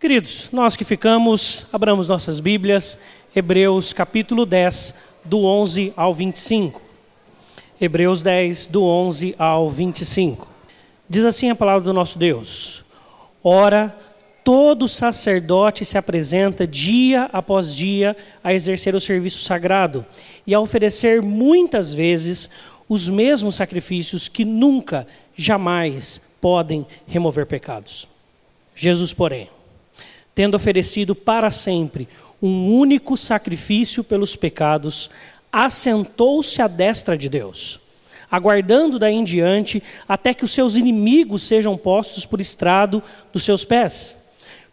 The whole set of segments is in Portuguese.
Queridos, nós que ficamos, abramos nossas Bíblias, Hebreus capítulo 10, do 11 ao 25. Hebreus 10, do 11 ao 25. Diz assim a palavra do nosso Deus: Ora, todo sacerdote se apresenta dia após dia a exercer o serviço sagrado e a oferecer muitas vezes os mesmos sacrifícios que nunca, jamais podem remover pecados. Jesus, porém, tendo oferecido para sempre um único sacrifício pelos pecados, assentou-se à destra de Deus, aguardando daí em diante até que os seus inimigos sejam postos por estrado dos seus pés.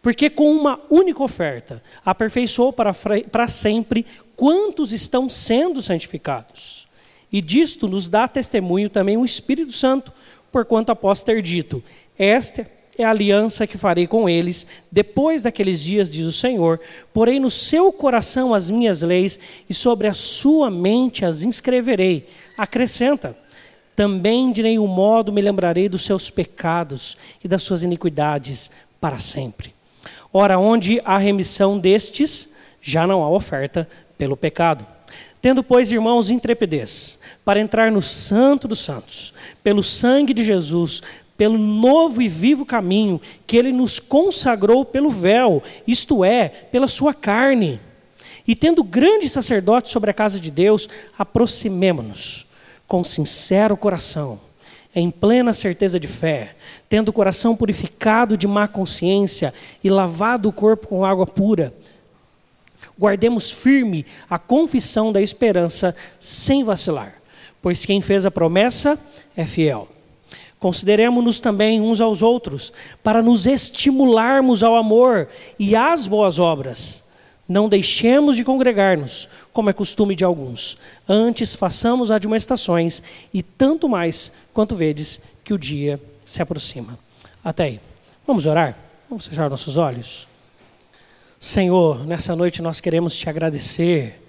Porque com uma única oferta aperfeiçoou para, para sempre quantos estão sendo santificados. E disto nos dá testemunho também o Espírito Santo, porquanto após ter dito: Esta é a aliança que farei com eles depois daqueles dias, diz o Senhor. Porém, no seu coração as minhas leis e sobre a sua mente as inscreverei. Acrescenta: também de nenhum modo me lembrarei dos seus pecados e das suas iniquidades para sempre. Ora, onde há remissão destes, já não há oferta pelo pecado. Tendo, pois, irmãos, intrepidez para entrar no Santo dos Santos, pelo sangue de Jesus, pelo novo e vivo caminho que ele nos consagrou pelo véu, isto é, pela sua carne. E tendo grande sacerdote sobre a casa de Deus, aproximemo-nos com sincero coração, em plena certeza de fé, tendo o coração purificado de má consciência e lavado o corpo com água pura. Guardemos firme a confissão da esperança sem vacilar, pois quem fez a promessa é fiel. Consideremos-nos também uns aos outros, para nos estimularmos ao amor e às boas obras. Não deixemos de congregar-nos, como é costume de alguns. Antes façamos admoestações, e tanto mais quanto vedes que o dia se aproxima. Até aí. Vamos orar? Vamos fechar nossos olhos? Senhor, nessa noite nós queremos te agradecer,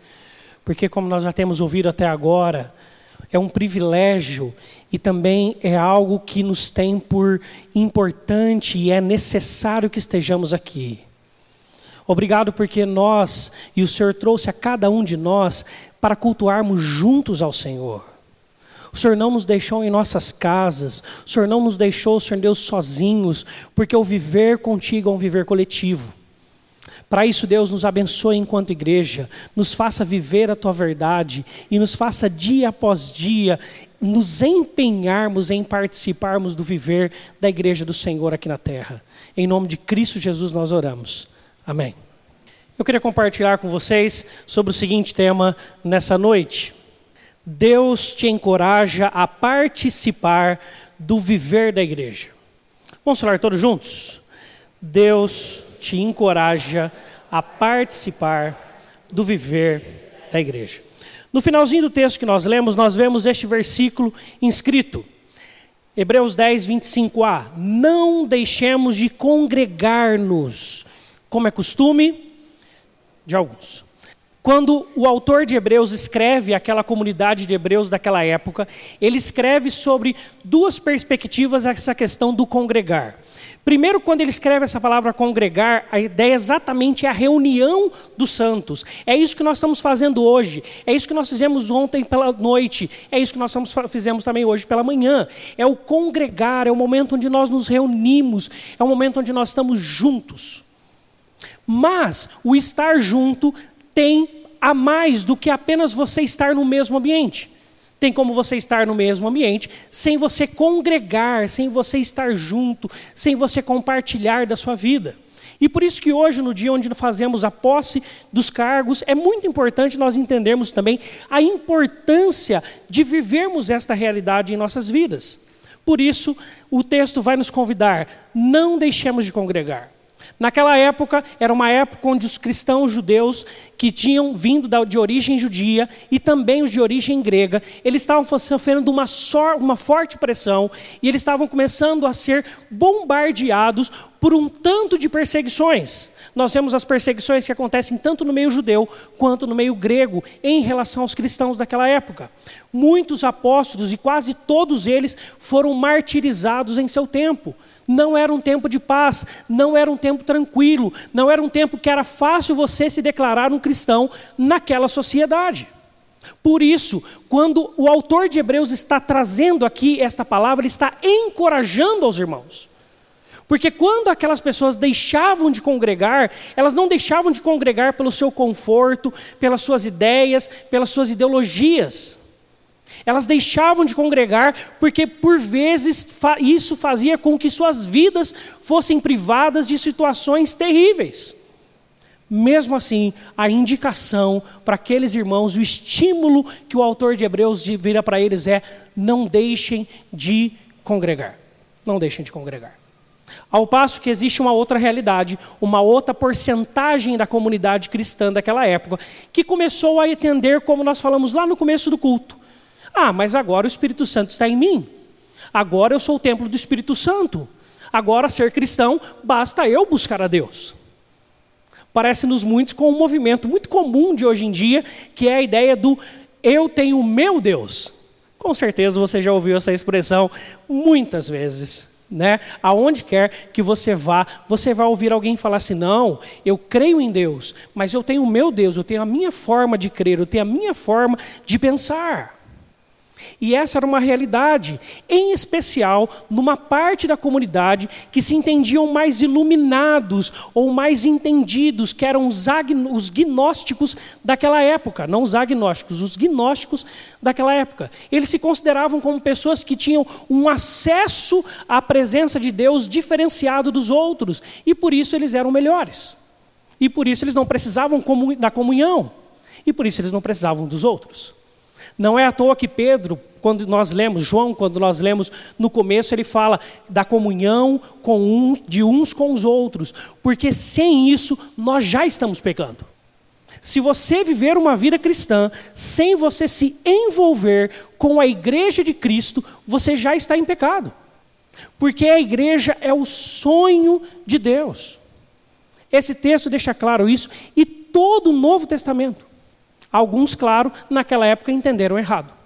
porque, como nós já temos ouvido até agora, é um privilégio e também é algo que nos tem por importante e é necessário que estejamos aqui. Obrigado porque nós e o Senhor trouxe a cada um de nós para cultuarmos juntos ao Senhor. O Senhor não nos deixou em nossas casas, o Senhor não nos deixou, Senhor Deus, sozinhos, porque o viver contigo é um viver coletivo. Para isso, Deus nos abençoe enquanto igreja, nos faça viver a tua verdade e nos faça dia após dia nos empenharmos em participarmos do viver da igreja do Senhor aqui na terra. Em nome de Cristo Jesus nós oramos. Amém. Eu queria compartilhar com vocês sobre o seguinte tema nessa noite. Deus te encoraja a participar do viver da igreja. Vamos falar todos juntos? Deus te encoraja a participar do viver da igreja. No finalzinho do texto que nós lemos, nós vemos este versículo inscrito. Hebreus 10, 25a. Não deixemos de congregar-nos, como é costume de alguns. Quando o autor de Hebreus escreve aquela comunidade de Hebreus daquela época, ele escreve sobre duas perspectivas essa questão do congregar. Primeiro, quando ele escreve essa palavra congregar, a ideia exatamente é a reunião dos santos. É isso que nós estamos fazendo hoje. É isso que nós fizemos ontem pela noite. É isso que nós fizemos também hoje pela manhã. É o congregar, é o momento onde nós nos reunimos, é o momento onde nós estamos juntos. Mas o estar junto tem a mais do que apenas você estar no mesmo ambiente. Tem como você estar no mesmo ambiente sem você congregar, sem você estar junto, sem você compartilhar da sua vida. E por isso que hoje, no dia onde fazemos a posse dos cargos, é muito importante nós entendermos também a importância de vivermos esta realidade em nossas vidas. Por isso, o texto vai nos convidar: não deixemos de congregar. Naquela época, era uma época onde os cristãos judeus que tinham vindo de origem judia e também os de origem grega, eles estavam sofrendo uma, uma forte pressão e eles estavam começando a ser bombardeados por um tanto de perseguições. Nós vemos as perseguições que acontecem tanto no meio judeu quanto no meio grego em relação aos cristãos daquela época. Muitos apóstolos e quase todos eles foram martirizados em seu tempo Não era um tempo de paz, não era um tempo tranquilo, não era um tempo que era fácil você se declarar um cristão naquela sociedade. Por isso, quando o autor de Hebreus está trazendo aqui esta palavra, ele está encorajando aos irmãos. Porque quando aquelas pessoas deixavam de congregar, elas não deixavam de congregar pelo seu conforto, pelas suas ideias, pelas suas ideologias. Elas deixavam de congregar porque, por vezes, isso fazia com que suas vidas fossem privadas de situações terríveis. Mesmo assim, a indicação para aqueles irmãos, o estímulo que o autor de Hebreus vira para eles é: não deixem de congregar. Não deixem de congregar. Ao passo que existe uma outra realidade, uma outra porcentagem da comunidade cristã daquela época, que começou a entender, como nós falamos lá no começo do culto: ah, mas agora o Espírito Santo está em mim. Agora eu sou o templo do Espírito Santo. Agora, ser cristão, basta eu buscar a Deus. Parece-nos muitos com um movimento muito comum de hoje em dia, que é a ideia do eu tenho o meu Deus. Com certeza você já ouviu essa expressão muitas vezes. Né? Aonde quer que você vá, você vai ouvir alguém falar assim: não, eu creio em Deus, mas eu tenho o meu Deus, eu tenho a minha forma de crer, eu tenho a minha forma de pensar. E essa era uma realidade, em especial numa parte da comunidade que se entendiam mais iluminados ou mais entendidos, que eram os, os gnósticos daquela época, não os agnósticos, os gnósticos daquela época. Eles se consideravam como pessoas que tinham um acesso à presença de Deus diferenciado dos outros, e por isso eles eram melhores. E por isso eles não precisavam da comunhão, e por isso eles não precisavam dos outros. Não é à toa que Pedro, quando nós lemos, João, quando nós lemos no começo, ele fala da comunhão com uns, de uns com os outros, porque sem isso nós já estamos pecando. Se você viver uma vida cristã sem você se envolver com a igreja de Cristo, você já está em pecado. Porque a igreja é o sonho de Deus. Esse texto deixa claro isso e todo o Novo Testamento. Alguns, claro, naquela época entenderam errado.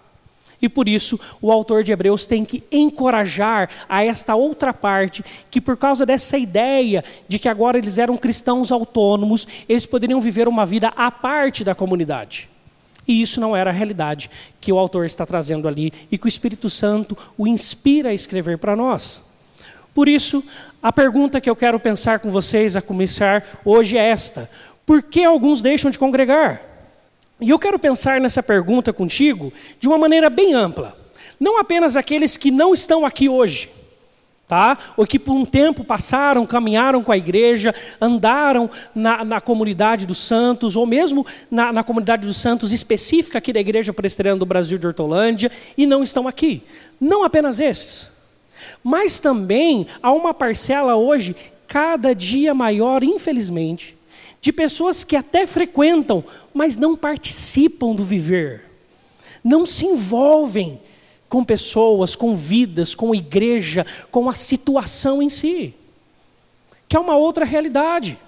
E por isso o autor de Hebreus tem que encorajar a esta outra parte, que por causa dessa ideia de que agora eles eram cristãos autônomos, eles poderiam viver uma vida à parte da comunidade. E isso não era a realidade que o autor está trazendo ali e que o Espírito Santo o inspira a escrever para nós. Por isso, a pergunta que eu quero pensar com vocês a começar hoje é esta: por que alguns deixam de congregar? E eu quero pensar nessa pergunta contigo de uma maneira bem ampla. Não apenas aqueles que não estão aqui hoje, tá? ou que por um tempo passaram, caminharam com a igreja, andaram na, na comunidade dos santos, ou mesmo na, na, comunidade dos santos específica aqui da Igreja Presbiteriana do Brasil de Hortolândia, e não estão aqui. Não apenas esses. Mas também há uma parcela hoje, cada dia maior, infelizmente, de pessoas que até frequentam, mas não participam do viver, não se envolvem com pessoas, com vidas, com igreja, com a situação em si, que é uma outra realidade.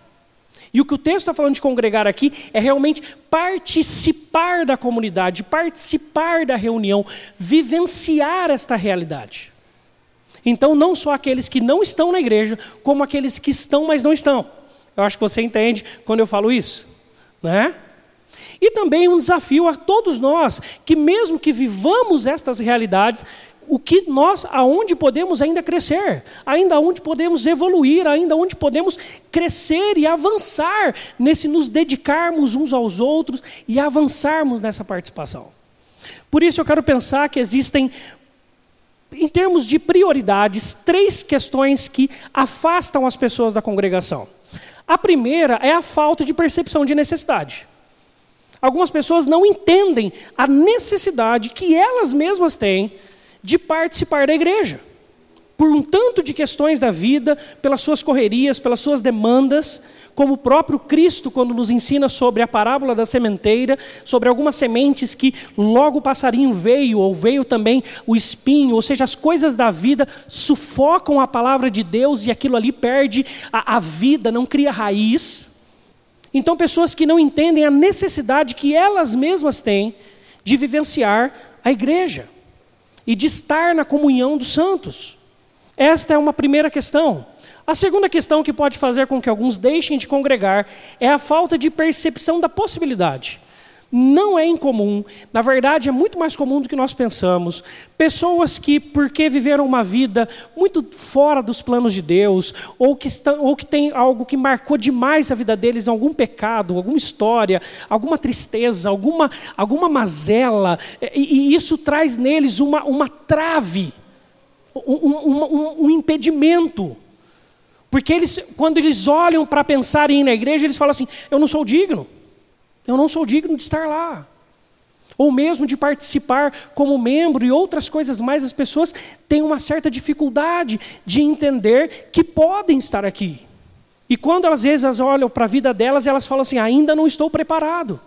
E o que o texto está falando de congregar aqui é realmente participar da comunidade, participar da reunião, vivenciar esta realidade. Então, não só aqueles que não estão na igreja, como aqueles que estão, mas não estão. Eu acho que você entende quando eu falo isso, né? E também um desafio a todos nós, que mesmo que vivamos estas realidades, o que nós, aonde podemos ainda crescer, ainda onde podemos evoluir, ainda onde podemos crescer e avançar nesse nos dedicarmos uns aos outros e avançarmos nessa participação. Por isso eu quero pensar que existem em termos de prioridades, três questões que afastam as pessoas da congregação. A primeira é a falta de percepção de necessidade. Algumas pessoas não entendem a necessidade que elas mesmas têm de participar da igreja. Por um tanto de questões da vida, pelas suas correrias, pelas suas demandas, como o próprio Cristo, quando nos ensina sobre a parábola da sementeira, sobre algumas sementes que logo o passarinho veio, ou veio também o espinho, ou seja, as coisas da vida sufocam a palavra de Deus e aquilo ali perde a, a vida, não cria raiz. Então, pessoas que não entendem a necessidade que elas mesmas têm de vivenciar a igreja e de estar na comunhão dos santos. Esta é uma primeira questão. A segunda questão que pode fazer com que alguns deixem de congregar é a falta de percepção da possibilidade. Não é incomum, na verdade é muito mais comum do que nós pensamos. Pessoas que, porque viveram uma vida muito fora dos planos de Deus, ou que, estão, ou que tem algo que marcou demais a vida deles, algum pecado, alguma história, alguma tristeza, alguma, alguma mazela, e, e isso traz neles uma, uma trave, um, um, um impedimento. Porque eles, quando eles olham para pensar em ir na igreja, eles falam assim: eu não sou digno. Eu não sou digno de estar lá. Ou mesmo de participar como membro e outras coisas mais, as pessoas têm uma certa dificuldade de entender que podem estar aqui. E quando às vezes elas olham para a vida delas, elas falam assim: ainda não estou preparado.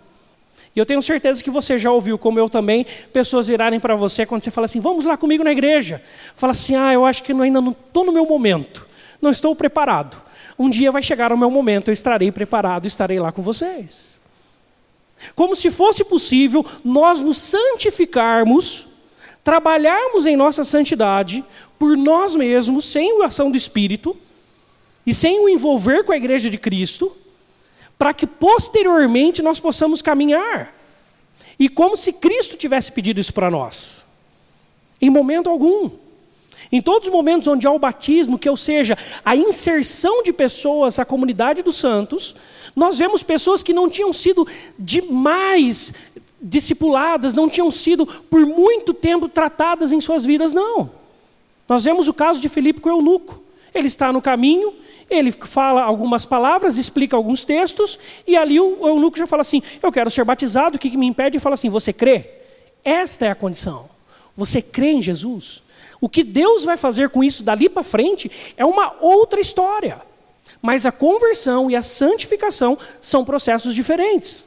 E eu tenho certeza que você já ouviu, como eu também, pessoas virarem para você quando você fala assim: vamos lá comigo na igreja. Fala assim: ah, eu acho que ainda não estou no meu momento, não estou preparado. Um dia vai chegar o meu momento, eu estarei preparado, estarei lá com vocês. Como se fosse possível nós nos santificarmos, trabalharmos em nossa santidade por nós mesmos, sem a ação do Espírito, e sem o envolver com a igreja de Cristo, para que posteriormente nós possamos caminhar. E como se Cristo tivesse pedido isso para nós. Em momento algum. Em todos os momentos onde há o batismo, que ou seja, a inserção de pessoas à comunidade dos santos, nós vemos pessoas que não tinham sido demais discipuladas, não tinham sido por muito tempo tratadas em suas vidas, não. Nós vemos o caso de Filipe com o eunuco. Ele está no caminho, ele fala algumas palavras, explica alguns textos, e ali o eunuco já fala assim: Eu quero ser batizado, o que me impede? E fala assim: Você crê? Esta é a condição. Você crê em Jesus? O que Deus vai fazer com isso dali para frente é uma outra história. Mas a conversão e a santificação são processos diferentes.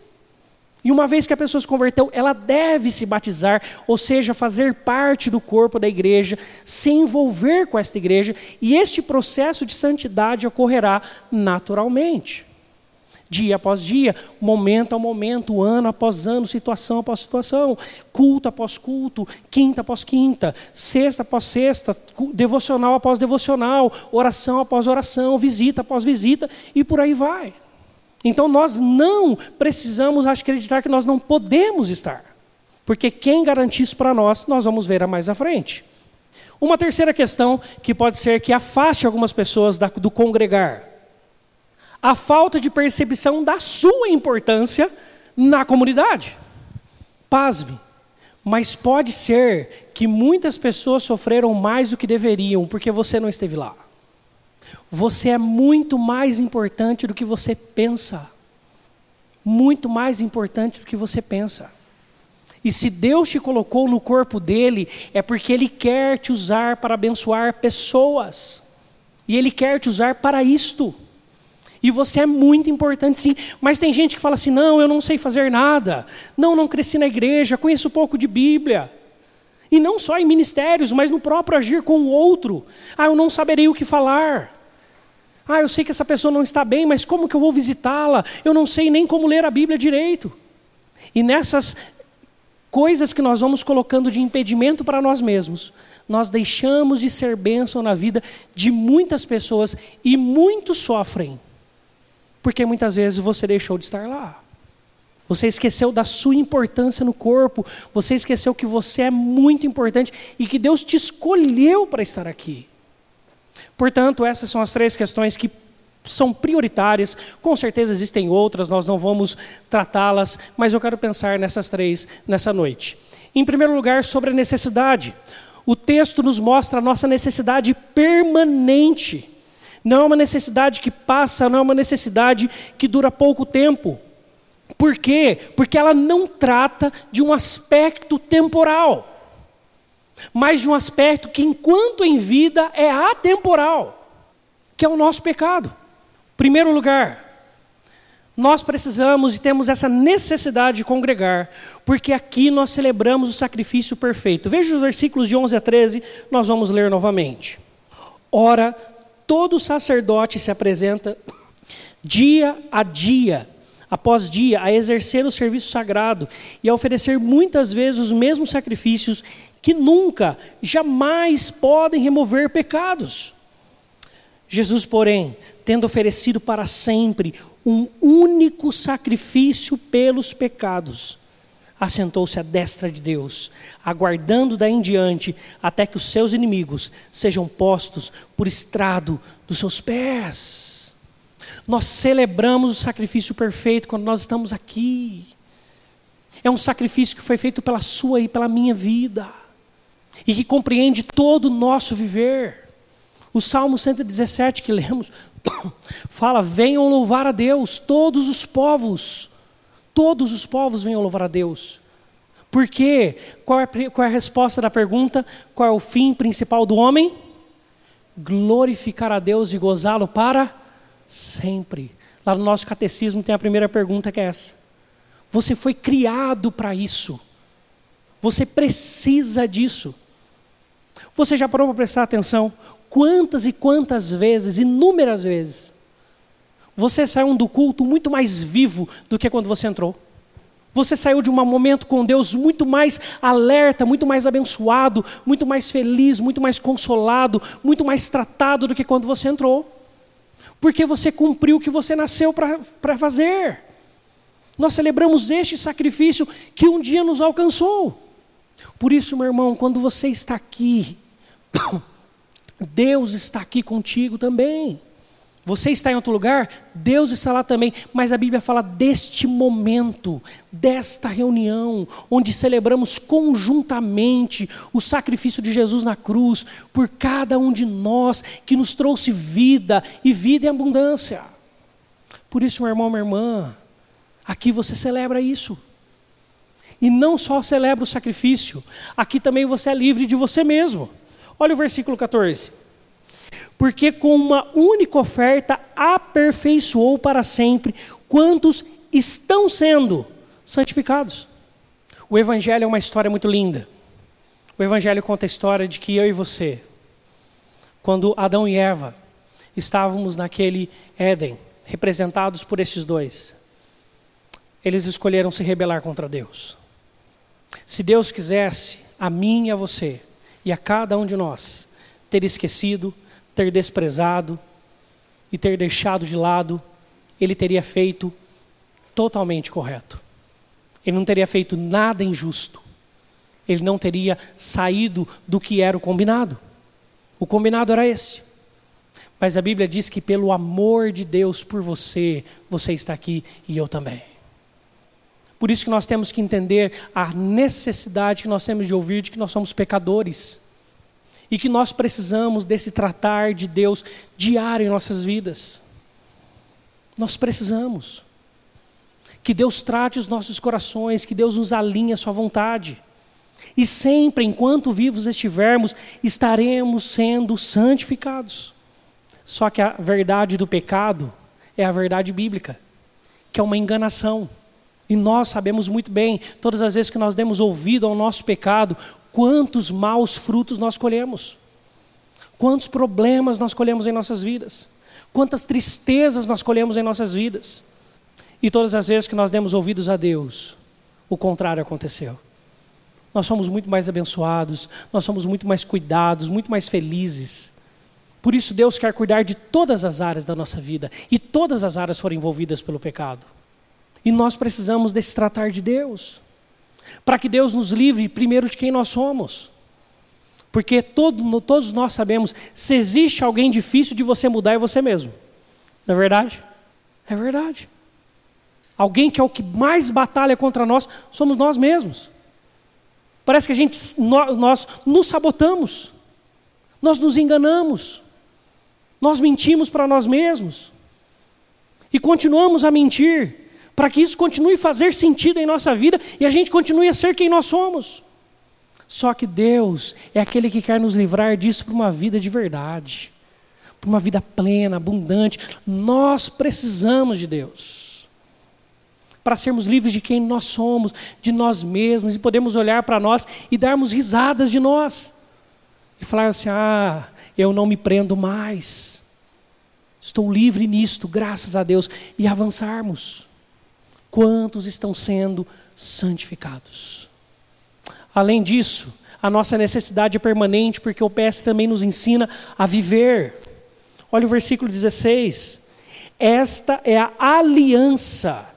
E uma vez que a pessoa se converteu, ela deve se batizar, ou seja, fazer parte do corpo da igreja, se envolver com esta igreja, e este processo de santidade ocorrerá naturalmente dia após dia, momento a momento, ano após ano, situação após situação, culto após culto, quinta após quinta, sexta após sexta, devocional após devocional, oração após oração, visita após visita e por aí vai. Então nós não precisamos acreditar que nós não podemos estar, porque quem garante isso para nós, nós vamos ver a mais à frente. Uma terceira questão que pode ser que afaste algumas pessoas do congregar a falta de percepção da sua importância na comunidade. Pasme, mas pode ser que muitas pessoas sofreram mais do que deveriam porque você não esteve lá. Você é muito mais importante do que você pensa. Muito mais importante do que você pensa. E se Deus te colocou no corpo dele, é porque ele quer te usar para abençoar pessoas. E ele quer te usar para isto. E você é muito importante sim. Mas tem gente que fala assim: não, eu não sei fazer nada. Não, não cresci na igreja, conheço pouco de Bíblia. E não só em ministérios, mas no próprio agir com o outro. Ah, eu não saberei o que falar. Ah, eu sei que essa pessoa não está bem, mas como que eu vou visitá-la? Eu não sei nem como ler a Bíblia direito. E nessas coisas que nós vamos colocando de impedimento para nós mesmos, nós deixamos de ser bênção na vida de muitas pessoas e muitos sofrem porque muitas vezes você deixou de estar lá. Você esqueceu da sua importância no corpo. Você esqueceu que você é muito importante e que Deus te escolheu para estar aqui. Portanto, essas são as três questões que são prioritárias. Com certeza existem outras, nós não vamos tratá-las, mas eu quero pensar nessas três nessa noite. Em primeiro lugar, sobre a necessidade. O texto nos mostra a nossa necessidade permanente não é uma necessidade que passa, não é uma necessidade que dura pouco tempo. Por quê? Porque ela não trata de um aspecto temporal, mas de um aspecto que, enquanto em vida, é atemporal, que é o nosso pecado. Primeiro lugar, nós precisamos e temos essa necessidade de congregar, porque aqui nós celebramos o sacrifício perfeito. Veja os versículos de 11 a 13, nós vamos ler novamente. Ora, todo sacerdote se apresenta dia a dia, após dia, a exercer o serviço sagrado e a oferecer muitas vezes os mesmos sacrifícios que nunca, jamais podem remover pecados. Jesus, porém, tendo oferecido para sempre um único sacrifício pelos pecados, assentou-se à destra de Deus, aguardando daí em diante até que os seus inimigos sejam postos por estrado dos seus pés. Nós celebramos o sacrifício perfeito quando nós estamos aqui. É um sacrifício que foi feito pela sua e pela minha vida, e que compreende todo o nosso viver. O Salmo 117 que lemos fala: Venham louvar a Deus, todos os povos, todos os povos venham louvar a Deus. Por quê? Qual é, qual é a resposta da pergunta? Qual é o fim principal do homem? Glorificar a Deus e gozá-lo para sempre. Lá no nosso catecismo tem a primeira pergunta que é essa. Você foi criado para isso. Você precisa disso. Você já parou para prestar atenção? Quantas e quantas vezes, inúmeras vezes, você saiu do culto muito mais vivo do que quando você entrou. Você saiu de um momento com Deus muito mais alerta, muito mais abençoado, muito mais feliz, muito mais consolado, muito mais tratado do que quando você entrou. Porque você cumpriu o que você nasceu para fazer. Nós celebramos este sacrifício que um dia nos alcançou. Por isso, meu irmão, quando você está aqui, Deus está aqui contigo também. Você está em outro lugar, Deus está lá também, mas a Bíblia fala deste momento, desta reunião, onde celebramos conjuntamente o sacrifício de Jesus na cruz, por cada um de nós, que nos trouxe vida e vida em abundância. Por isso, meu irmão, minha irmã, aqui você celebra isso. E não só celebra o sacrifício, aqui também você é livre de você mesmo. Olha o versículo 14 porque com uma única oferta aperfeiçoou para sempre quantos estão sendo santificados. O Evangelho é uma história muito linda. O Evangelho conta a história de que eu e você, quando Adão e Eva estávamos naquele Éden, representados por esses dois, eles escolheram se rebelar contra Deus. Se Deus quisesse, a mim e a você, e a cada um de nós, ter esquecido, ter desprezado e ter deixado de lado, ele teria feito totalmente correto. Ele não teria feito nada injusto. Ele não teria saído do que era o combinado. O combinado era esse. Mas a Bíblia diz que pelo amor de Deus por você, você está aqui e eu também. Por isso que nós temos que entender a necessidade que nós temos de ouvir de que nós somos pecadores e que nós precisamos desse tratar de Deus diário em nossas vidas. Nós precisamos. Que Deus trate os nossos corações, que Deus nos alinhe à Sua vontade. E sempre, enquanto vivos estivermos, estaremos sendo santificados. Só que a verdade do pecado é a verdade bíblica, que é uma enganação. E nós sabemos muito bem, todas as vezes que nós demos ouvido ao nosso pecado, quantos maus frutos nós colhemos, quantos problemas nós colhemos em nossas vidas, quantas tristezas nós colhemos em nossas vidas. E todas as vezes que nós demos ouvidos a Deus, o contrário aconteceu. Nós somos muito mais abençoados, nós somos muito mais cuidados, muito mais felizes. Por isso, Deus quer cuidar de todas as áreas da nossa vida, e todas as áreas foram envolvidas pelo pecado. E nós precisamos desse tratar de Deus para que Deus nos livre primeiro de quem nós somos. Porque todo, todos nós sabemos, se existe alguém difícil de você mudar, é você mesmo. Não é verdade? É verdade. Alguém que é o que mais batalha contra nós, somos nós mesmos. Parece que a gente, nós, nós nos sabotamos, nós nos enganamos, nós mentimos para nós mesmos e continuamos a mentir para que isso continue a fazer sentido em nossa vida e a gente continue a ser quem nós somos. Só que Deus é aquele que quer nos livrar disso para uma vida de verdade, para uma vida plena, abundante. Nós precisamos de Deus. Para sermos livres de quem nós somos, de nós mesmos, e podemos olhar para nós e darmos risadas de nós. E falar assim: ah, eu não me prendo mais. Estou livre nisto, graças a Deus. E avançarmos. Quantos estão sendo santificados? Além disso, A nossa necessidade é permanente porque o PS também nos ensina a viver. Olha o versículo 16. Esta é a aliança.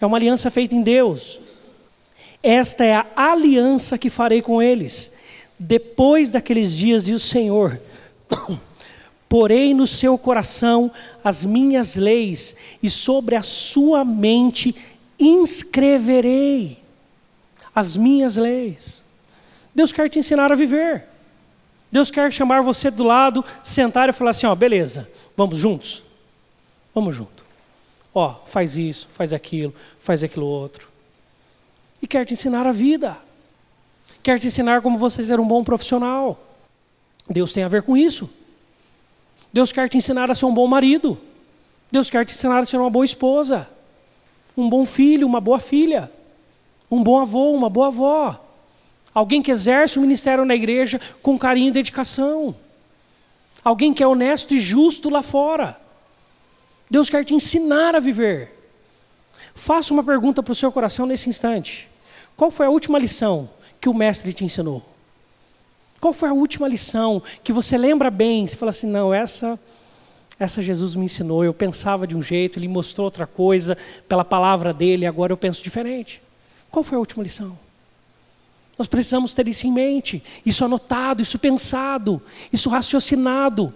É uma aliança feita em Deus. Esta é a aliança que farei com eles. Depois daqueles dias, diz o Senhor, porei no seu coração as minhas leis, e sobre a sua mente inscreverei as minhas leis. Deus quer te ensinar a viver. Deus quer chamar você do lado, sentar e falar assim: ó, beleza, vamos juntos? Vamos junto. Ó, faz isso, faz aquilo, faz aquilo outro. E quer te ensinar a vida. Quer te ensinar como você ser um bom profissional. Deus tem a ver com isso. Deus quer te ensinar a ser um bom marido. Deus quer te ensinar a ser uma boa esposa, um bom filho, uma boa filha, um bom avô, uma boa avó. Alguém que exerce o ministério na igreja com carinho e dedicação. Alguém que é honesto e justo lá fora. Deus quer te ensinar a viver. Faça uma pergunta para o seu coração nesse instante. Qual foi a última lição que o mestre te ensinou? Qual foi a última lição que você lembra bem? Você fala assim: não, essa, essa Jesus me ensinou. Eu pensava de um jeito, ele mostrou outra coisa pela palavra dele, agora eu penso diferente. Qual foi a última lição? Nós precisamos ter isso em mente, isso anotado, isso pensado, isso raciocinado.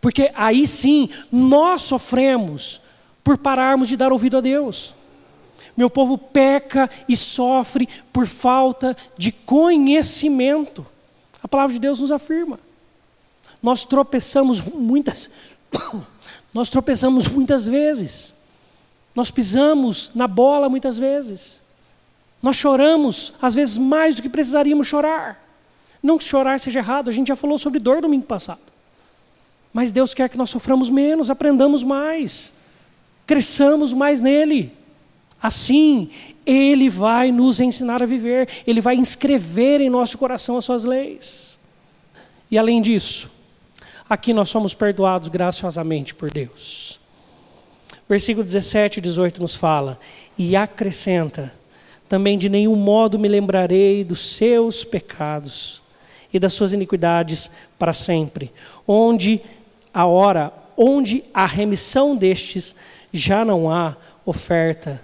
Porque aí sim nós sofremos por pararmos de dar ouvido a Deus. Meu povo peca e sofre por falta de conhecimento. Palavra de Deus nos afirma. Nós tropeçamos muitas nós tropeçamos muitas vezes. Nós pisamos na bola muitas vezes. Nós choramos, às vezes, mais do que precisaríamos chorar. Não que chorar seja errado, a gente já falou sobre dor domingo passado. Mas Deus quer que nós soframos menos, aprendamos mais, cresçamos mais nele. Assim, Ele vai nos ensinar a viver, Ele vai inscrever em nosso coração as suas leis. E além disso, aqui nós somos perdoados graciosamente por Deus. Versículo 17 e 18 nos fala: E acrescenta, também de nenhum modo me lembrarei dos seus pecados e das suas iniquidades para sempre, onde a hora, onde a remissão destes já não há oferta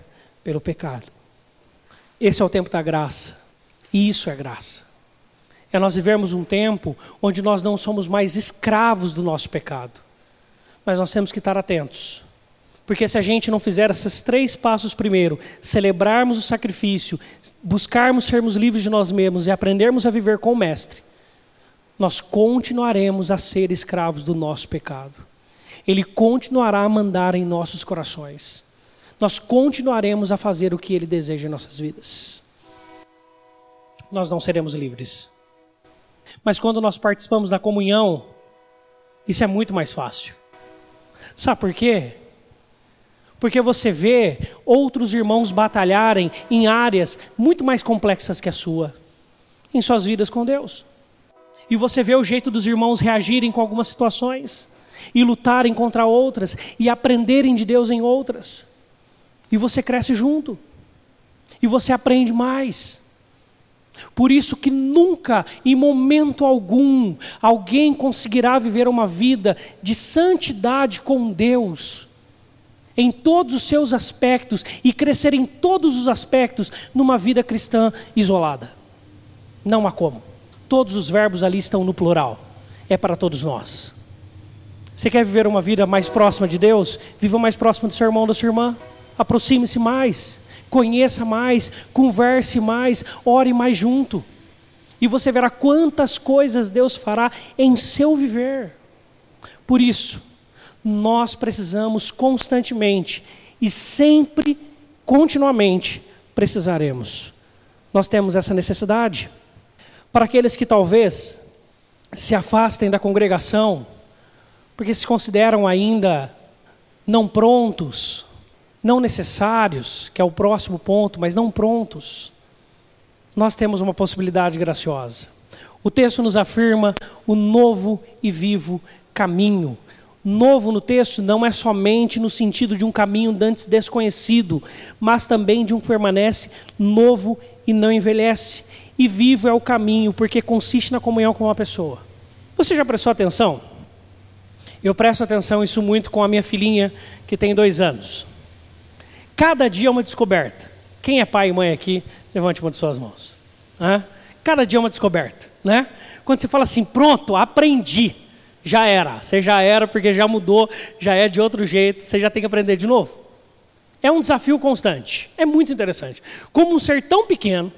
pelo pecado. Esse é o tempo da graça. E isso é graça. É nós vivermos um tempo onde nós não somos mais escravos do nosso pecado. Mas nós temos que estar atentos. Porque se a gente não fizer esses três passos primeiro, celebrarmos o sacrifício, buscarmos sermos livres de nós mesmos e aprendermos a viver com o Mestre, nós continuaremos a ser escravos do nosso pecado. Ele continuará a mandar em nossos corações nós continuaremos a fazer o que Ele deseja em nossas vidas. Nós não seremos livres. Mas quando nós participamos da comunhão, isso é muito mais fácil. Sabe por quê? Porque você vê outros irmãos batalharem em áreas muito mais complexas que a sua, em suas vidas com Deus. E você vê o jeito dos irmãos reagirem com algumas situações, e lutarem contra outras, e aprenderem de Deus em outras. E você cresce junto. E você aprende mais. Por isso que nunca, em momento algum, alguém conseguirá viver uma vida de santidade com Deus, em todos os seus aspectos, e crescer em todos os aspectos numa vida cristã isolada. Não há como. Todos os verbos ali estão no plural. É para todos nós. Você quer viver uma vida mais próxima de Deus? Viva mais próximo do seu irmão, da sua irmã. Aproxime-se mais, conheça mais, converse mais, ore mais junto. E você verá quantas coisas Deus fará em seu viver. Por isso, nós precisamos constantemente e sempre, continuamente, precisaremos. Nós temos essa necessidade. Para aqueles que talvez se afastem da congregação, porque se consideram ainda não prontos, não necessários, que é o próximo ponto, mas não prontos, nós temos uma possibilidade graciosa. O texto nos afirma o novo e vivo caminho. Novo no texto não é somente no sentido de um caminho antes desconhecido, mas também de um que permanece novo e não envelhece. e vivo é o caminho, porque consiste na comunhão com uma pessoa. Você já prestou atenção? Eu presto atenção isso muito com a minha filhinha, que tem dois anos. Cada dia é uma descoberta. Quem é pai e mãe aqui, levante uma de suas mãos. Hã? Cada dia é uma descoberta, né? Quando você fala assim, pronto, aprendi, já era. Você já era porque já mudou, já é de outro jeito, você já tem que aprender de novo. É um desafio constante. É muito interessante. Como um ser tão pequeno,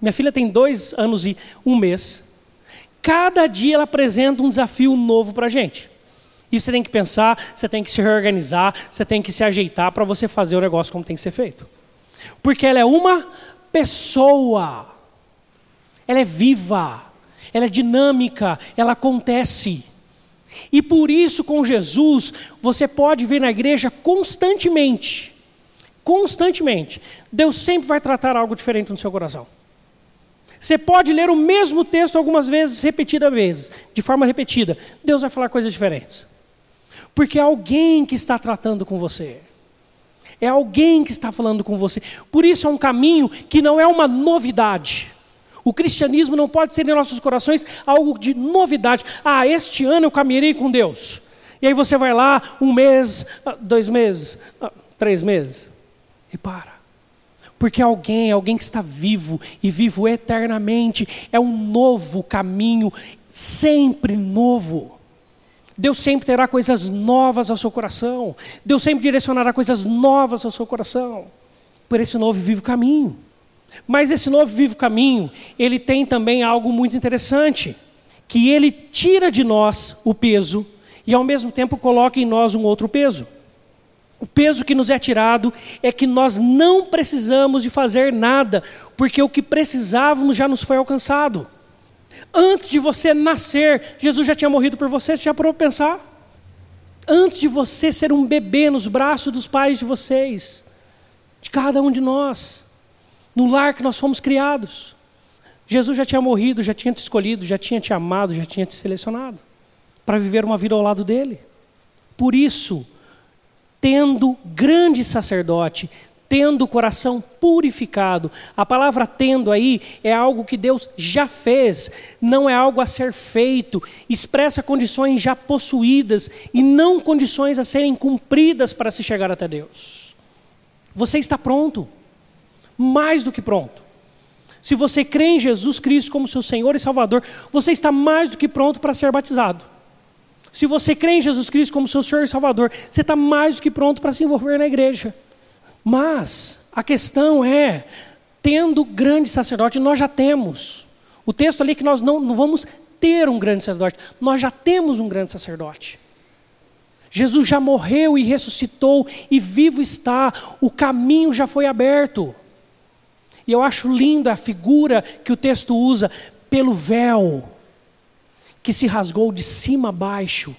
minha filha tem dois anos e um mês, cada dia ela apresenta um desafio novo para a gente. E você tem que pensar, você tem que se reorganizar, você tem que se ajeitar para você fazer o negócio como tem que ser feito. Porque ela é uma pessoa. Ela é viva, ela é dinâmica, ela acontece. E por isso, com Jesus, você pode ver na igreja constantemente, constantemente, Deus sempre vai tratar algo diferente no seu coração. Você pode ler o mesmo texto algumas vezes, repetidas vezes, de forma repetida. Deus vai falar coisas diferentes. Porque é alguém que está tratando com você. É alguém que está falando com você. Por isso é um caminho que não é uma novidade. O cristianismo não pode ser em nossos corações algo de novidade. Ah, este ano eu caminhei com Deus. E aí você vai lá, um mês, ah, dois meses, ah, três meses, e para. Porque alguém, alguém que está vivo e vivo eternamente, é um novo caminho, sempre novo. Deus sempre terá coisas novas ao seu coração. Deus sempre direcionará coisas novas ao seu coração. Por esse novo e vivo caminho. Mas esse novo e vivo caminho, ele tem também algo muito interessante, que ele tira de nós o peso e ao mesmo tempo coloca em nós um outro peso. O peso que nos é tirado é que nós não precisamos de fazer nada, porque o que precisávamos já nos foi alcançado. Antes de você nascer, Jesus já tinha morrido por você, você já parou para pensar? Antes de você ser um bebê nos braços dos pais de vocês, de cada um de nós, no lar que nós fomos criados, Jesus já tinha morrido, já tinha te escolhido, já tinha te amado, já tinha te selecionado para viver uma vida ao lado dele. Por isso, tendo grande sacerdote, tendo o coração purificado. A palavra tendo aí é algo que Deus já fez, não é algo a ser feito, expressa condições já possuídas e não condições a serem cumpridas para se chegar até Deus. Você está pronto, mais do que pronto. Se você crê em Jesus Cristo como seu Senhor e Salvador, você está mais do que pronto para ser batizado. Se você crê em Jesus Cristo como seu Senhor e Salvador, você está mais do que pronto para se envolver na igreja. Mas a questão é, tendo grande sacerdote, nós já temos. O texto ali que nós não, não vamos ter um grande sacerdote, nós já temos um grande sacerdote. Jesus já morreu e ressuscitou e vivo está, o caminho já foi aberto. E eu acho linda a figura que o texto usa pelo véu que se rasgou de cima a baixo,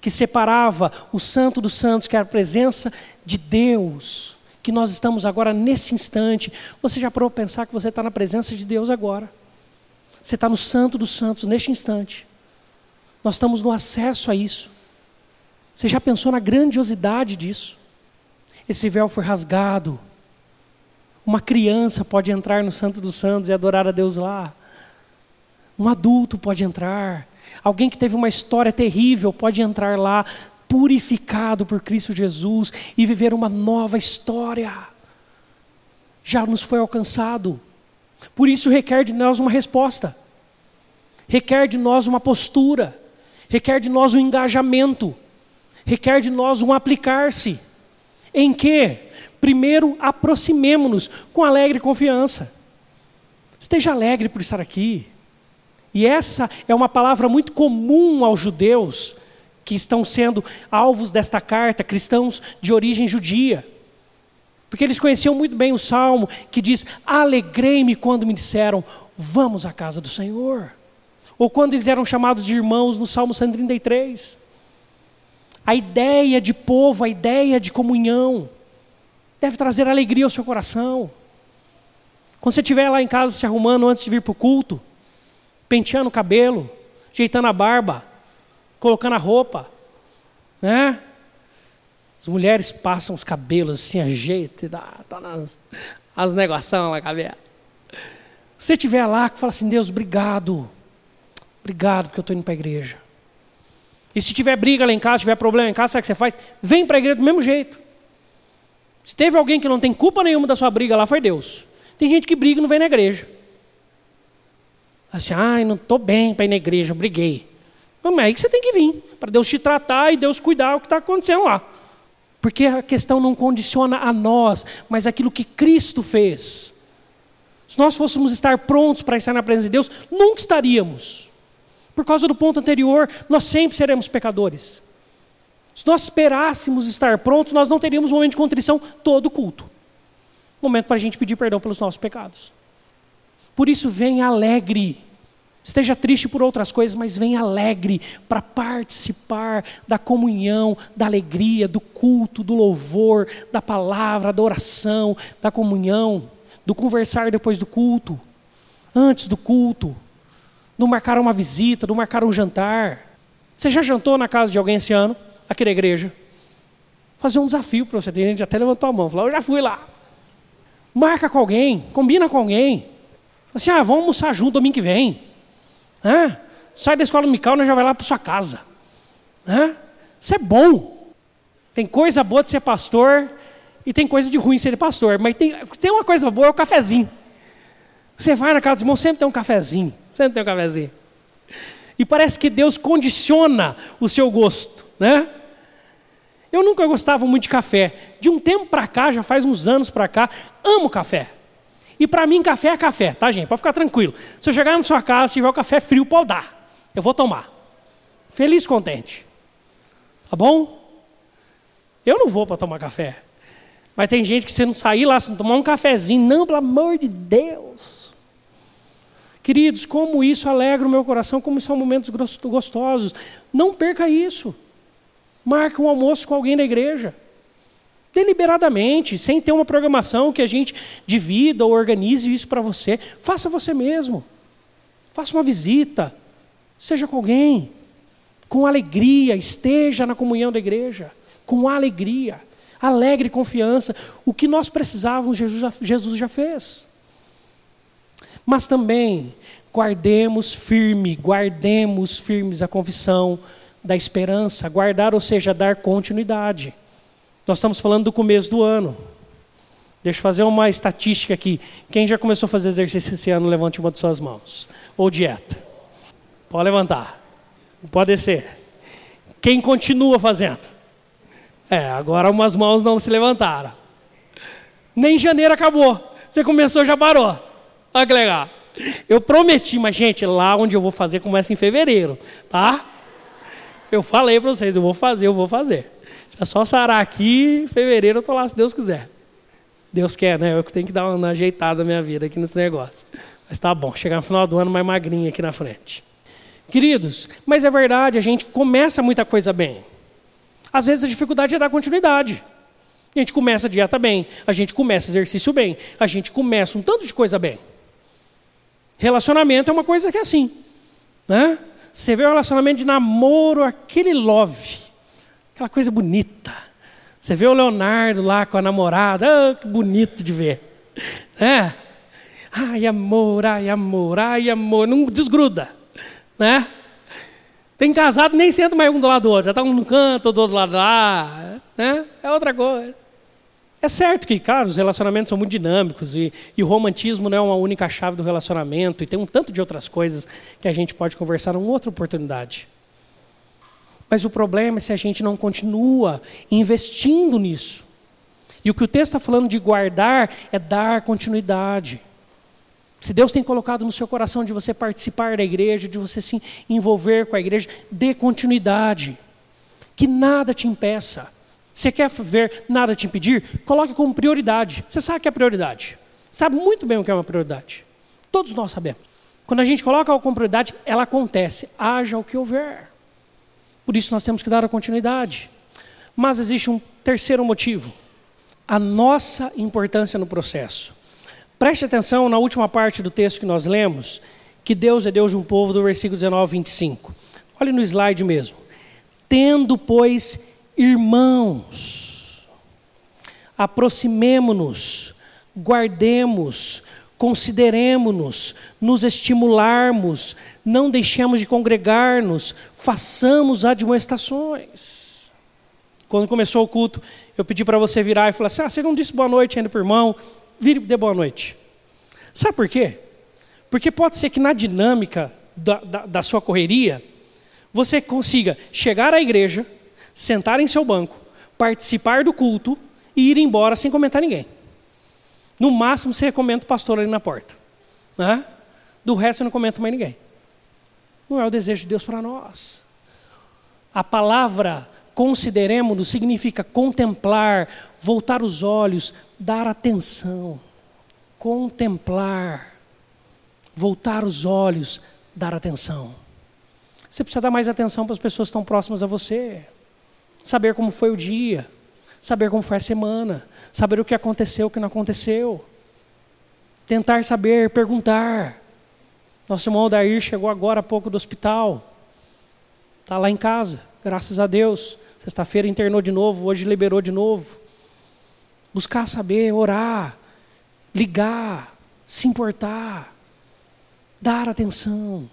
que separava o santo dos santos, que era a presença de Deus, que nós estamos agora nesse instante. Você já parou para pensar que você está na presença de Deus agora? Você está no Santo dos Santos neste instante. Nós estamos no acesso a isso. Você já pensou na grandiosidade disso? Esse véu foi rasgado. Uma criança pode entrar no Santo dos Santos e adorar a Deus lá. Um adulto pode entrar. Alguém que teve uma história terrível pode entrar lá purificado por Cristo Jesus e viver uma nova história. Já nos foi alcançado. Por isso requer de nós uma resposta, requer de nós uma postura, requer de nós um engajamento, requer de nós um aplicar-se. Em que? Primeiro, aproximemo-nos com alegre confiança. Esteja alegre por estar aqui. E essa é uma palavra muito comum aos judeus, que estão sendo alvos desta carta, cristãos de origem judia. Porque eles conheciam muito bem o salmo que diz: Alegrei-me quando me disseram, vamos à casa do Senhor. Ou quando eles eram chamados de irmãos no Salmo 133. A ideia de povo, a ideia de comunhão, deve trazer alegria ao seu coração. Quando você estiver lá em casa se arrumando antes de vir para o culto, penteando o cabelo, ajeitando a barba, colocando a roupa, né? As mulheres passam os cabelos assim, ajeitam, dá, tá nas as negação na cabeça. Se você estiver lá, fala assim: Deus, obrigado. Obrigado porque eu estou indo para a igreja. E se tiver briga lá em casa, tiver problema em casa, sabe o que você faz? Vem para a igreja do mesmo jeito. Se teve alguém que não tem culpa nenhuma da sua briga lá, foi Deus. Tem gente que briga e não vem na igreja. Assim, ai, não estou bem para ir na igreja, briguei. Mas é aí que você tem que vir, para Deus te tratar e Deus cuidar o que está acontecendo lá. Porque a questão não condiciona a nós, mas aquilo que Cristo fez. Se nós fôssemos estar prontos para estar na presença de Deus, nunca estaríamos. Por causa do ponto anterior, nós sempre seremos pecadores. Se nós esperássemos estar prontos, nós não teríamos momento de contrição todo culto. Momento para a gente pedir perdão pelos nossos pecados. Por isso, vem alegre. Esteja triste por outras coisas, mas vem alegre para participar da comunhão, da alegria, do culto, do louvor, da palavra, da oração, da comunhão, do conversar depois do culto, antes do culto não marcaram uma visita, não marcaram um jantar. Você já jantou na casa de alguém esse ano, aqui na igreja? Fazer um desafio para você. Tem gente até levantou a mão, falou, eu já fui lá. Marca com alguém, combina com alguém. Assim, ah, vamos almoçar junto domingo que vem. Hã? Sai da escola dominical, nós já vai lá para sua casa. Hã? Isso é bom. Tem coisa boa de ser pastor e tem coisa de ruim de ser pastor. Mas tem, tem uma coisa boa, é o cafezinho. Você vai na casa dos irmãos, sempre tem um cafezinho. Sempre tem um cafezinho. E parece que Deus condiciona o seu gosto, né? Eu nunca gostava muito de café. De um tempo para cá, já faz uns anos para cá, amo café. E para mim, café é café, tá, gente? Pode ficar tranquilo. Se eu chegar na sua casa, se tiver o café frio, pode dar. Eu vou tomar. Feliz, contente. Tá bom? Eu não vou para tomar café. Mas tem gente que você não sair lá, se não tomar um cafezinho, não, pelo amor de Deus. Queridos, como isso alegra o meu coração, como são momentos gostosos. Não perca isso. Marque um almoço com alguém da igreja. Deliberadamente, sem ter uma programação que a gente divida ou organize isso para você. Faça você mesmo. Faça uma visita. Seja com alguém. Com alegria, esteja na comunhão da igreja. Com alegria alegre confiança. O que nós precisávamos, Jesus já, Jesus já fez. Mas também guardemos firme, guardemos firmes a confissão da esperança, guardar, ou seja, dar continuidade. Nós estamos falando do começo do ano. Deixa eu fazer uma estatística aqui. Quem já começou a fazer exercício esse ano, levante uma de suas mãos. Ou dieta. Pode levantar. Pode descer. Quem continua fazendo? É, agora umas mãos não se levantaram. Nem janeiro acabou. Você começou, já parou. Olha que legal. Eu prometi, mas gente, lá onde eu vou fazer começa em fevereiro, tá? Eu falei para vocês, eu vou fazer, eu vou fazer. É só sarar aqui, em fevereiro eu tô lá, se Deus quiser. Deus quer, né? Eu que tenho que dar uma ajeitada na minha vida aqui nesse negócio. Mas tá bom, chegar no final do ano mais magrinho aqui na frente. Queridos, mas é verdade, a gente começa muita coisa bem. Às vezes a dificuldade é dar continuidade. A gente começa a dieta bem, a gente começa exercício bem, a gente começa um tanto de coisa bem. Relacionamento é uma coisa que é assim. Né? Você vê o relacionamento de namoro, aquele love, aquela coisa bonita. Você vê o Leonardo lá com a namorada, ah, que bonito de ver. É. Ai, amor, ai, amor, ai, amor, não desgruda. Né? Tem casado nem senta mais um do lado do outro, já está um no canto, do outro lado lá, né? É outra coisa. É certo que, cara, os relacionamentos são muito dinâmicos e, e, o romantismo não é uma única chave do relacionamento e tem um tanto de outras coisas que a gente pode conversar numa outra oportunidade. Mas o problema é se a gente não continua investindo nisso. E o que o texto está falando de guardar é dar continuidade. Se Deus tem colocado no seu coração de você participar da igreja, de você se envolver com a igreja, dê continuidade. Que nada te impeça. Você quer ver nada te impedir? Coloque como prioridade. Você sabe o que é prioridade. Sabe muito bem o que é uma prioridade. Todos nós sabemos. Quando a gente coloca algo como prioridade, ela acontece, haja o que houver. Por isso nós temos que dar a continuidade. Mas existe um terceiro motivo: a nossa importância no processo. Preste atenção na última parte do texto que nós lemos, que Deus é Deus de um povo, do versículo 19 ao 25. Olhe no slide mesmo. Tendo, pois, irmãos, aproximemo-nos, guardemos consideremos-nos, nos estimularmos, não deixemos de congregar-nos, façamos admoestações. Quando começou o culto, eu pedi para você virar e falar assim: ah, você não disse boa noite ainda para o irmão, vire e dê boa noite. Sabe por quê? Porque pode ser que na dinâmica da, da, da sua correria, você consiga chegar à igreja, sentar em seu banco, participar do culto e ir embora sem comentar ninguém. No máximo, você comenta o pastor ali na porta. Né? Do resto, eu não comento mais ninguém. Não é o desejo de Deus para nós. A palavra consideremos-no significa contemplar, voltar os olhos, dar atenção. Contemplar, voltar os olhos, dar atenção. Você precisa dar mais atenção para as pessoas que estão próximas a você. Saber como foi o dia, saber como foi a semana, saber o que aconteceu, o que não aconteceu. Tentar saber, perguntar. Nosso irmão Dair chegou agora há pouco do hospital. Está lá em casa, graças a Deus. Sexta-feira internou de novo, hoje liberou de novo. Buscar saber, orar, ligar, se importar, dar atenção.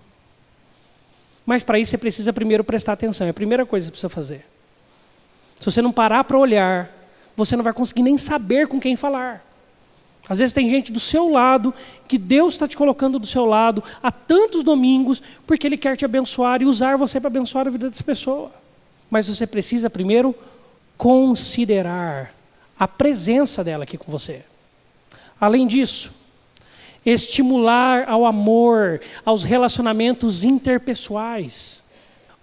Mas para isso você precisa primeiro prestar atenção, é a primeira coisa que você precisa fazer. Se você não parar para olhar, você não vai conseguir nem saber com quem falar. Às vezes tem gente do seu lado, que Deus está te colocando do seu lado há tantos domingos, porque Ele quer te abençoar e usar você para abençoar a vida dessa pessoa. Mas você precisa primeiro considerar a presença dela aqui com você. Além disso, estimular ao amor, aos relacionamentos interpessoais.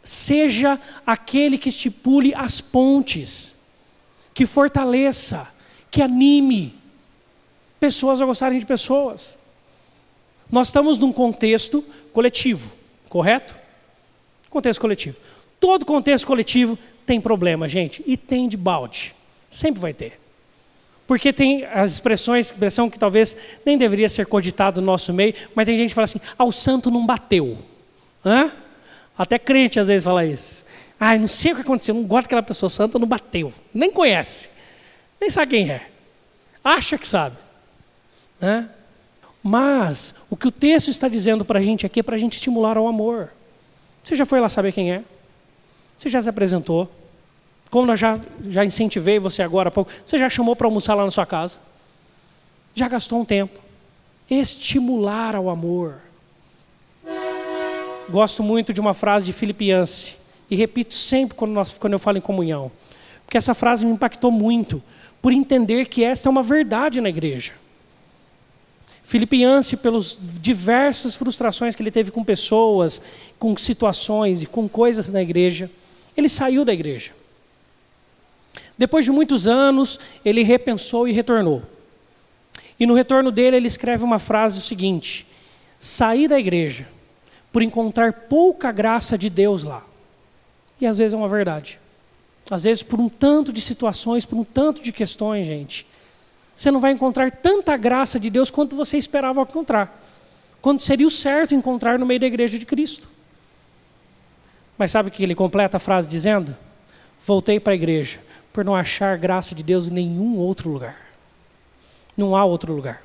Seja aquele que estipule as pontes, que fortaleça, que anime pessoas a gostarem de pessoas. Nós estamos num contexto coletivo, correto? Contexto coletivo. Todo contexto coletivo tem problema, gente, e tem de balde. Sempre vai ter. Porque tem as expressões, expressão que talvez nem deveria ser cogitado no nosso meio, mas tem gente que fala assim: ah, o santo não bateu. Hã? Até crente às vezes fala isso. Ah, não sei o que aconteceu, não gosto daquela pessoa santa, não bateu. Nem conhece. Nem sabe quem é. Acha que sabe. Né? Mas o que o texto está dizendo para a gente aqui é para a gente estimular ao amor. Você já foi lá saber quem é? Você já se apresentou? Como eu já, já incentivei você agora há pouco, você já chamou para almoçar lá na sua casa? Já gastou um tempo? Estimular ao amor gosto muito de uma frase de Filipianse e repito sempre quando, nós, quando eu falo em comunhão, porque essa frase me impactou muito por entender que esta é uma verdade na igreja. Filipianse, pelas diversas frustrações que ele teve com pessoas, com situações e com coisas na igreja, ele saiu da igreja. Depois de muitos anos, ele repensou e retornou. E no retorno dele, ele escreve uma frase o seguinte: saí da igreja por encontrar pouca graça de Deus lá. E às vezes é uma verdade. Às vezes, por um tanto de situações, por um tanto de questões, gente, você não vai encontrar tanta graça de Deus quanto você esperava encontrar. Quanto seria o certo encontrar no meio da igreja de Cristo. Mas sabe o que ele completa a frase dizendo? Voltei para a igreja por não achar graça de Deus em nenhum outro lugar. Não há outro lugar.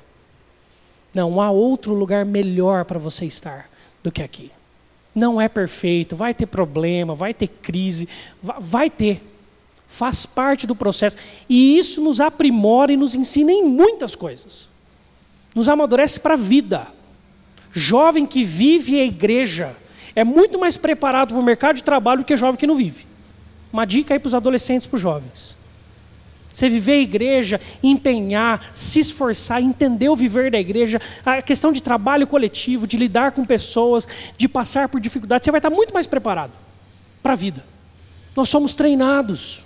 Não há outro lugar melhor para você estar do que aqui. Não é perfeito, vai ter problema, vai ter crise, vai ter. Faz parte do processo. E isso nos aprimora e nos ensina em muitas coisas. Nos amadurece para a vida. Jovem que vive a igreja é muito mais preparado para o mercado de trabalho do que jovem que não vive. Uma dica aí para os adolescentes para os jovens. Você viver a igreja, empenhar, se esforçar, entender o viver da igreja, a questão de trabalho coletivo, de lidar com pessoas, de passar por dificuldades, você vai estar muito mais preparado para a vida. Nós somos treinados.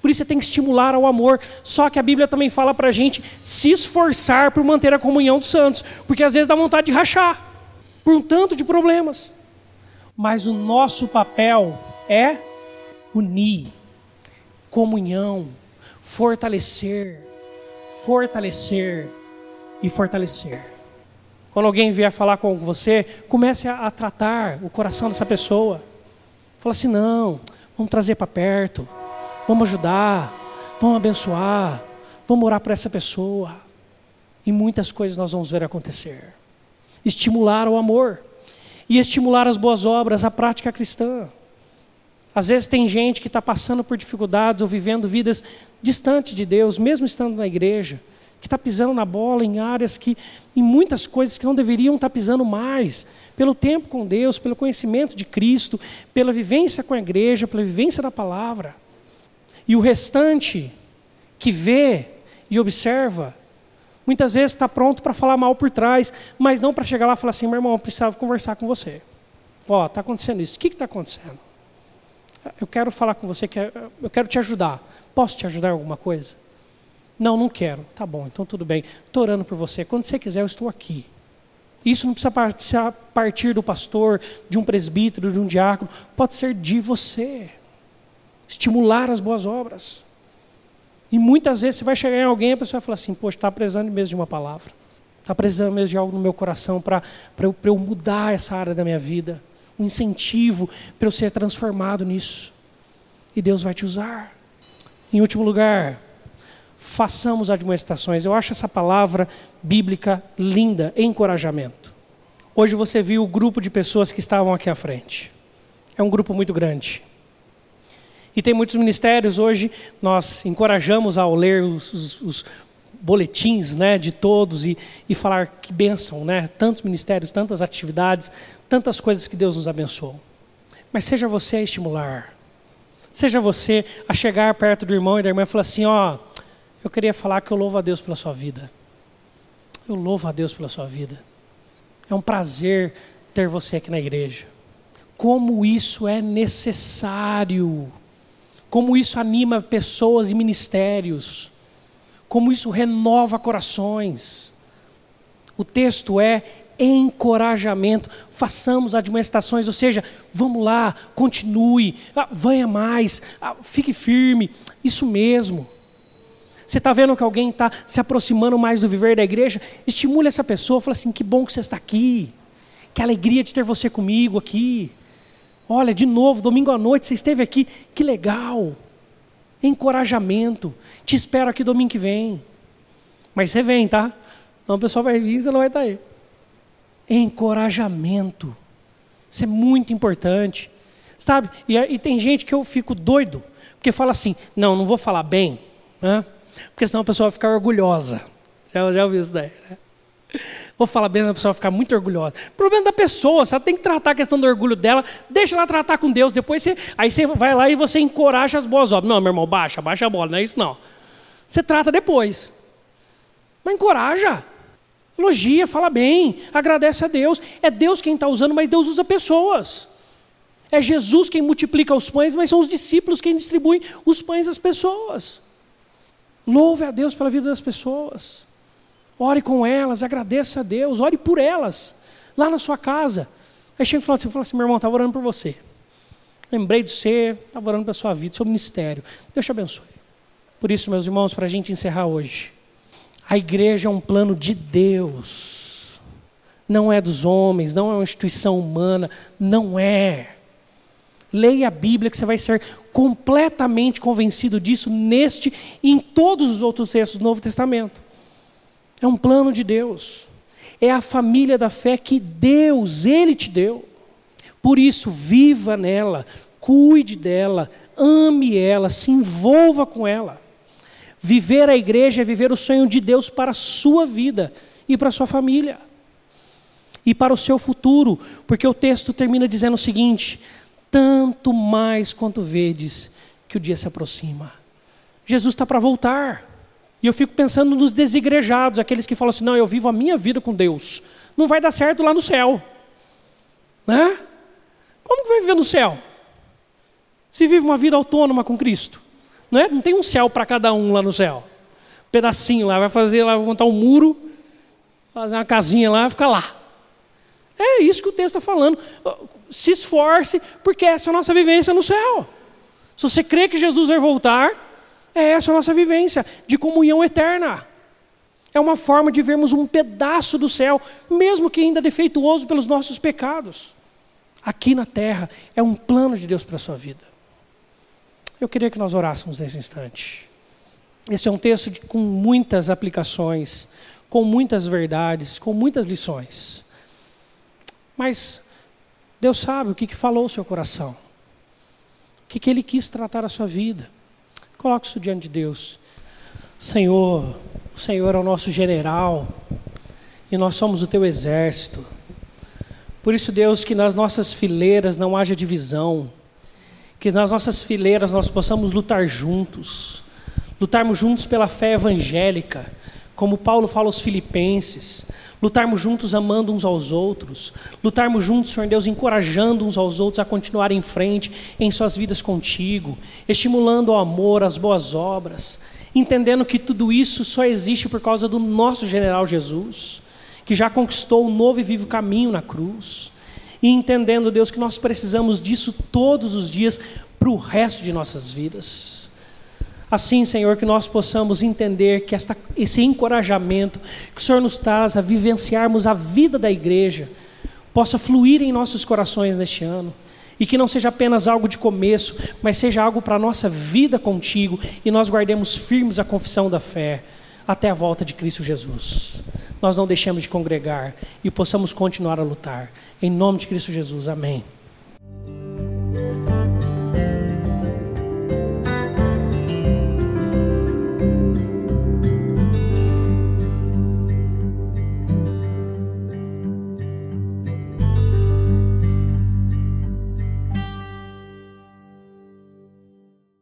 Por isso você tem que estimular ao amor. Só que a Bíblia também fala para a gente se esforçar por manter a comunhão dos santos. Porque às vezes dá vontade de rachar por um tanto de problemas. Mas o nosso papel é unir, comunhão, fortalecer, fortalecer e fortalecer. Quando alguém vier falar com você, comece a, a tratar o coração dessa pessoa. Fala assim: não, vamos trazer para perto, vamos ajudar, vamos abençoar, vamos orar por essa pessoa. E muitas coisas nós vamos ver acontecer. Estimular o amor e estimular as boas obras, a prática cristã. Às vezes tem gente que está passando por dificuldades ou vivendo vidas distantes de Deus, mesmo estando na igreja, que está pisando na bola em áreas que, em muitas coisas que não deveriam estar tá pisando mais, pelo tempo com Deus, pelo conhecimento de Cristo, pela vivência com a igreja, pela vivência da palavra. E o restante que vê e observa, muitas vezes está pronto para falar mal por trás, mas não para chegar lá e falar assim: meu irmão, eu precisava conversar com você. Ó, está acontecendo isso. O que está acontecendo? Eu quero falar com você, eu quero te ajudar. Posso te ajudar em alguma coisa? Não, não quero. Tá bom, então tudo bem. Estou orando por você. Quando você quiser, eu estou aqui. Isso não precisa partir do pastor, de um presbítero, de um diácono. Pode ser de você. Estimular as boas obras. E muitas vezes você vai chegar em alguém e a pessoa vai falar assim: Poxa, está precisando mesmo de uma palavra. Está precisando mesmo de algo no meu coração para eu, eu mudar essa área da minha vida. Um incentivo para eu ser transformado nisso. E Deus vai te usar. Em último lugar, façamos admoestações. Eu acho essa palavra bíblica linda, encorajamento. Hoje você viu o grupo de pessoas que estavam aqui à frente. É um grupo muito grande. E tem muitos ministérios hoje, nós encorajamos ao ler os, os, os boletins né, de todos e, e falar que bênção, né? tantos ministérios, tantas atividades, tantas coisas que Deus nos abençoou. Mas seja você a estimular, seja você a chegar perto do irmão e da irmã e falar assim: ó, eu queria falar que eu louvo a Deus pela sua vida. Eu louvo a Deus pela sua vida. É um prazer ter você aqui na igreja. Como isso é necessário como isso anima pessoas e ministérios, como isso renova corações. O texto é encorajamento, façamos admoestações, ou seja, vamos lá, continue, ah, venha mais, ah, fique firme, isso mesmo. Você está vendo que alguém está se aproximando mais do viver da igreja? Estimule essa pessoa, fala assim: que bom que você está aqui, que alegria de ter você comigo aqui. Olha, de novo, domingo à noite você esteve aqui, que legal. Encorajamento. Te espero aqui domingo que vem. Mas você vem, tá? Senão o pessoal vai vir e você não vai estar aí. Encorajamento. Isso é muito importante. Sabe? E, e, tem gente que eu fico doido, porque fala assim: não, não vou falar bem, né? porque senão a pessoa vai ficar orgulhosa. Já, já ouviu isso daí, né? Vou falar bem, a pessoa vai ficar muito orgulhosa. Problema da pessoa, você tem que tratar a questão do orgulho dela, deixa ela tratar com Deus, depois você, aí você vai lá e você encoraja as boas obras. Não, meu irmão, baixa, baixa a bola, não é isso não. Você trata depois. Mas encoraja. Elogia, fala bem, agradece a Deus. É Deus quem está usando, mas Deus usa pessoas. É Jesus quem multiplica os pães, mas são os discípulos quem distribuem os pães às pessoas. Louve a Deus pela vida das pessoas. Ore com elas, agradeça a Deus, ore por elas, lá na sua casa. Aí chega e fala assim, fala assim, meu irmão, estava orando por você. Lembrei de você, estava orando pela sua vida, seu ministério. Deus te abençoe. Por isso, meus irmãos, para a gente encerrar hoje, a igreja é um plano de Deus. Não é dos homens, não é uma instituição humana, não é. Leia a Bíblia que você vai ser completamente convencido disso neste e em todos os outros textos do Novo Testamento. É um plano de Deus. É a família da fé que Deus, Ele te deu. Por isso, viva nela, cuide dela, ame ela, se envolva com ela. Viver a igreja é viver o sonho de Deus para a sua vida e para a sua família. E para o seu futuro, porque o texto termina dizendo o seguinte: tanto mais quanto vedes que o dia se aproxima. Jesus está para voltar. E eu fico pensando nos desigrejados, aqueles que falam assim: não, eu vivo a minha vida com Deus. Não vai dar certo lá no céu. Né? Como que vai viver no céu? Se vive uma vida autônoma com Cristo. Não, é? não tem um céu para cada um lá no céu. Um pedacinho lá, vai fazer lá, vai montar um muro, fazer uma casinha lá, ficar lá. É isso que o texto está falando. Se esforce, porque essa é a nossa vivência no céu. Se você crê que Jesus vai voltar, é essa a nossa vivência de comunhão eterna. É uma forma de vermos um pedaço do céu, mesmo que ainda defeituoso pelos nossos pecados. Aqui na terra é um plano de Deus para a sua vida. Eu queria que nós orássemos nesse instante. Esse é um texto de, com muitas aplicações, com muitas verdades, com muitas lições. Mas Deus sabe o que, que falou o seu coração, o que, que Ele quis tratar a sua vida. Coloque isso diante de Deus. Senhor, o Senhor é o nosso general e nós somos o teu exército. Por isso, Deus, que nas nossas fileiras não haja divisão, que nas nossas fileiras nós possamos lutar juntos, lutarmos juntos pela fé evangélica, como Paulo fala aos Filipenses, lutarmos juntos amando uns aos outros, lutarmos juntos, Senhor Deus, encorajando uns aos outros a continuar em frente em suas vidas contigo, estimulando o amor, as boas obras, entendendo que tudo isso só existe por causa do nosso general Jesus, que já conquistou o novo e vivo caminho na cruz, e entendendo, Deus, que nós precisamos disso todos os dias para o resto de nossas vidas. Assim, Senhor, que nós possamos entender que esta, esse encorajamento que o Senhor nos traz a vivenciarmos a vida da igreja possa fluir em nossos corações neste ano. E que não seja apenas algo de começo, mas seja algo para a nossa vida contigo e nós guardemos firmes a confissão da fé até a volta de Cristo Jesus. Nós não deixemos de congregar e possamos continuar a lutar. Em nome de Cristo Jesus, amém.